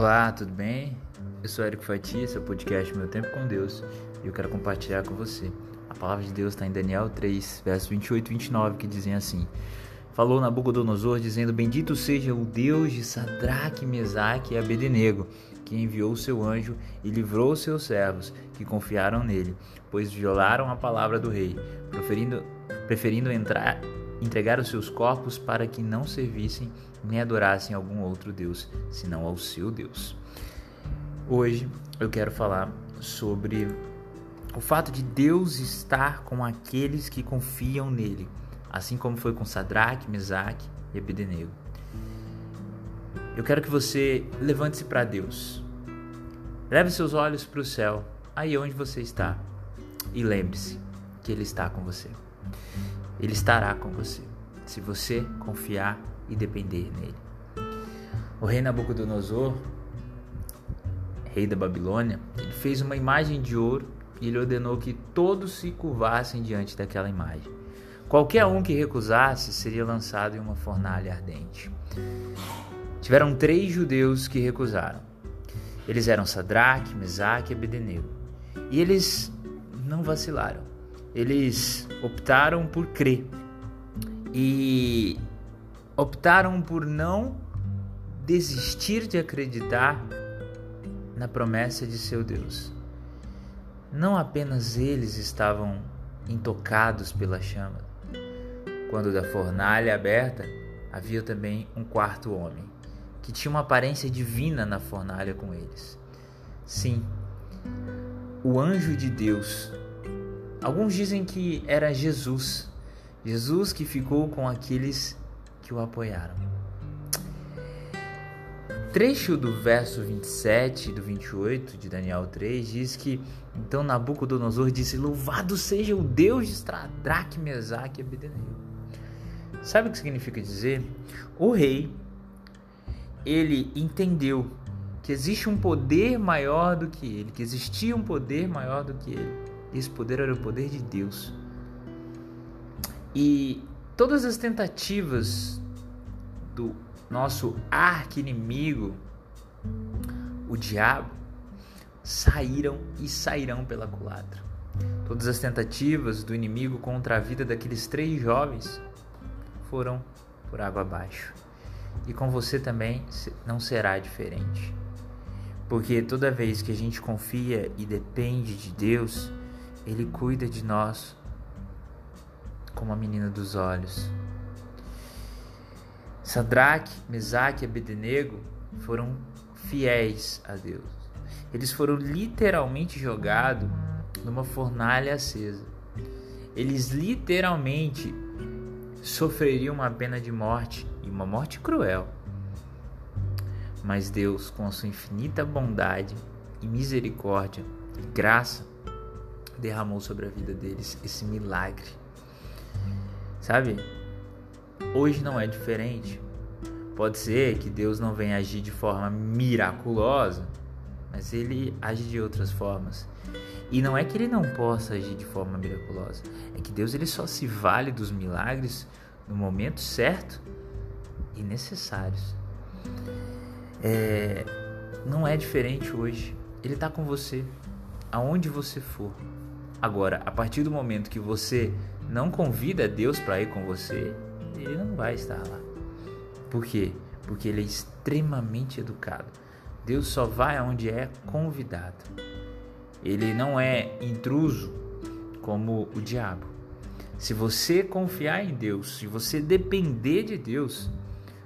Olá, tudo bem? Eu sou Érico Fati, esse é podcast Meu Tempo com Deus e eu quero compartilhar com você. A palavra de Deus está em Daniel 3, versos 28 e 29, que dizem assim: Falou Nabucodonosor, dizendo: Bendito seja o Deus de Sadraque, Mesaque e Abednego, que enviou o seu anjo e livrou os seus servos, que confiaram nele, pois violaram a palavra do rei, preferindo entrar entregar os seus corpos para que não servissem nem adorassem algum outro Deus, senão ao seu Deus. Hoje eu quero falar sobre o fato de Deus estar com aqueles que confiam nele, assim como foi com Sadraque, Mesaque e Abednego. Eu quero que você levante-se para Deus. Leve seus olhos para o céu, aí onde você está, e lembre-se que Ele está com você. Ele estará com você, se você confiar e depender nele. O rei Nabucodonosor, rei da Babilônia, ele fez uma imagem de ouro e ele ordenou que todos se curvassem diante daquela imagem. Qualquer um que recusasse seria lançado em uma fornalha ardente. Tiveram três judeus que recusaram. Eles eram Sadraque, Mesaque e Abednego. E eles não vacilaram eles optaram por crer e optaram por não desistir de acreditar na promessa de seu Deus. Não apenas eles estavam intocados pela chama. Quando da fornalha aberta, havia também um quarto homem, que tinha uma aparência divina na fornalha com eles. Sim, o anjo de Deus Alguns dizem que era Jesus, Jesus que ficou com aqueles que o apoiaram. Trecho do verso 27 e do 28 de Daniel 3 diz que então Nabucodonosor disse: Louvado seja o Deus de Sadraque, Mesaque e Abednego. Sabe o que significa dizer? O rei ele entendeu que existe um poder maior do que ele, que existia um poder maior do que ele esse poder era o poder de Deus. E todas as tentativas do nosso arqui-inimigo, o diabo, saíram e sairão pela culatra. Todas as tentativas do inimigo contra a vida daqueles três jovens foram por água abaixo. E com você também não será diferente. Porque toda vez que a gente confia e depende de Deus, ele cuida de nós como a menina dos olhos. Sadraque, Mesaque e Abednego foram fiéis a Deus. Eles foram literalmente jogados numa fornalha acesa. Eles literalmente sofreriam uma pena de morte e uma morte cruel. Mas Deus, com a sua infinita bondade e misericórdia e graça, derramou sobre a vida deles esse milagre. Sabe? Hoje não é diferente. Pode ser que Deus não venha agir de forma miraculosa, mas ele age de outras formas. E não é que ele não possa agir de forma miraculosa, é que Deus ele só se vale dos milagres no momento certo e necessários. É, não é diferente hoje. Ele está com você, aonde você for. Agora, a partir do momento que você não convida Deus para ir com você, ele não vai estar lá. Por quê? Porque ele é extremamente educado. Deus só vai aonde é convidado. Ele não é intruso como o diabo. Se você confiar em Deus, se você depender de Deus,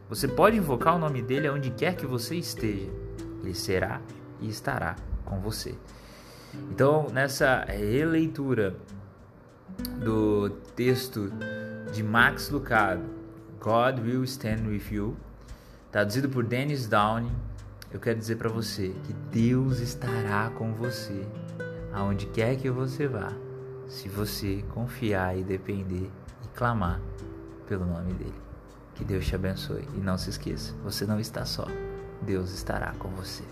você pode invocar o nome dele aonde quer que você esteja. Ele será e estará com você. Então, nessa releitura do texto de Max Lucado, God Will Stand With You, traduzido por Dennis Downing, eu quero dizer para você que Deus estará com você, aonde quer que você vá, se você confiar e depender e clamar pelo nome dele. Que Deus te abençoe e não se esqueça, você não está só, Deus estará com você.